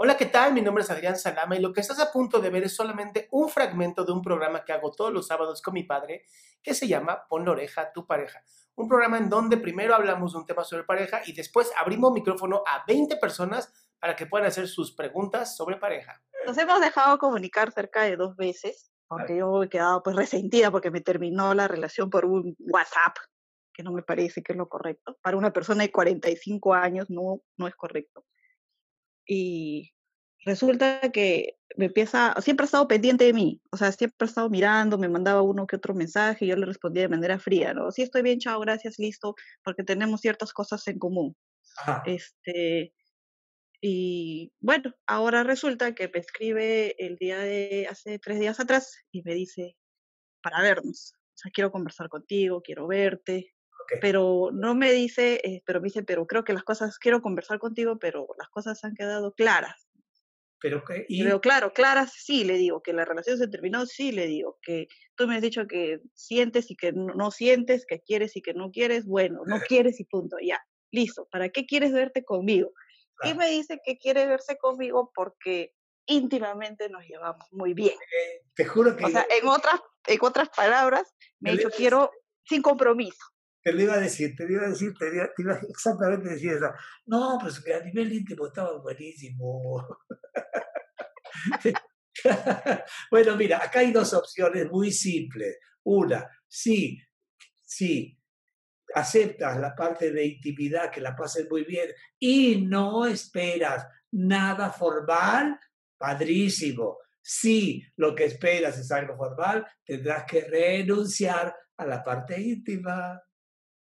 Hola, ¿qué tal? Mi nombre es Adrián Salama y lo que estás a punto de ver es solamente un fragmento de un programa que hago todos los sábados con mi padre que se llama Pon la oreja a tu pareja. Un programa en donde primero hablamos de un tema sobre pareja y después abrimos micrófono a 20 personas para que puedan hacer sus preguntas sobre pareja. Nos hemos dejado comunicar cerca de dos veces, porque yo he quedado pues resentida porque me terminó la relación por un WhatsApp, que no me parece que es lo correcto. Para una persona de 45 años no, no es correcto. Y resulta que me empieza, siempre ha estado pendiente de mí, o sea, siempre ha estado mirando, me mandaba uno que otro mensaje y yo le respondía de manera fría, ¿no? Sí, estoy bien, chao, gracias, listo, porque tenemos ciertas cosas en común. Ajá. Este, y bueno, ahora resulta que me escribe el día de hace tres días atrás y me dice, para vernos, o sea, quiero conversar contigo, quiero verte, Ok. pero no me dice, eh, pero me dice, pero creo que las cosas, quiero conversar contigo, pero las cosas han quedado claras. Pero, que- Y digo, claro, claras, sí, le digo, que la relación se terminó, sí, le digo, que tú me has dicho que sientes y que no, no sientes, que quieres y que no quieres, bueno, no quieres y punto, ya, listo, ¿para qué quieres verte conmigo? Y me dice que quiere verse conmigo porque íntimamente nos llevamos muy bien. te juro que O sea, en otras, en otras palabras, me dicho, quiero sin compromiso. Te lo iba a decir, te lo iba a decir, te iba, te iba exactamente a decir eso. No, pues que a nivel íntimo estaba buenísimo. bueno, mira, acá hay dos opciones muy simples. Una, sí, sí, aceptas la parte de intimidad, que la pasen muy bien, y no esperas nada formal, padrísimo. Si lo que esperas es algo formal, tendrás que renunciar a la parte íntima.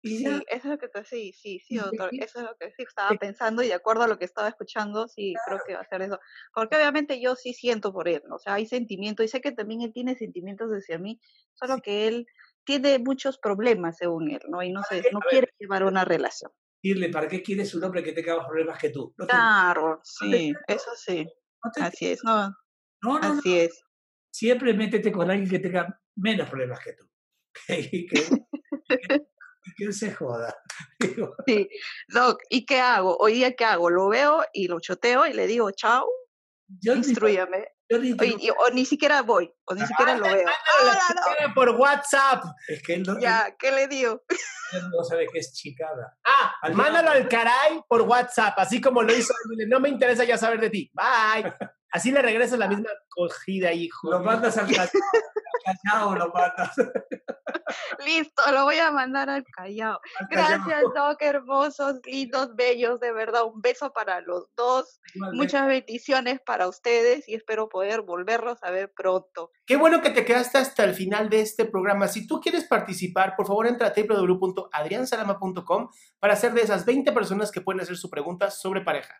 Sí, eso es lo que sí, sí, sí, doctor, eso es lo que sí estaba pensando y de acuerdo a lo que estaba escuchando, sí, creo que va a ser eso. Porque obviamente yo sí siento por él, ¿no? o sea, hay sentimientos y sé que también él tiene sentimientos hacia mí, solo que él tiene muchos problemas según él, ¿no? Y no sé, no quiere llevar una relación. Decirle, ¿para qué quieres un hombre que tenga más problemas que tú? No te- Claro, no te- sí, eso sí, no te- así es, no, no, no, no. así es. Siempre métete con alguien que tenga menos problemas que tú. que, que- que él se joda. Digo, Sí, Doc, ¿y qué hago? Hoy día, ¿qué hago? Lo veo y lo choteo y le digo, chao, yo instruyame. yo o ni siquiera voy, o ni siquiera lo veo. Doc. chingada por WhatsApp. es que él no, él- Ya, ¿qué le digo? él no sabe qué es chicada. Ah, Al mándalo al caray por WhatsApp, así como lo hizo. No me interesa ya saber de ti. Bye. Así le regresas la misma cogida, hijo. Lo mandas al callao, al callao lo mandas. Listo, lo voy a mandar al Callao. al callao. Gracias, Doc, hermosos, lindos, bellos, de verdad, un beso para los dos. Igualmente. Muchas bendiciones para ustedes y espero poder volverlos a ver pronto. Qué bueno que te quedaste hasta el final de este programa. Si tú quieres participar, por favor entra a www.adriansalama.com para ser de esas 20 personas que pueden hacer su pregunta sobre pareja.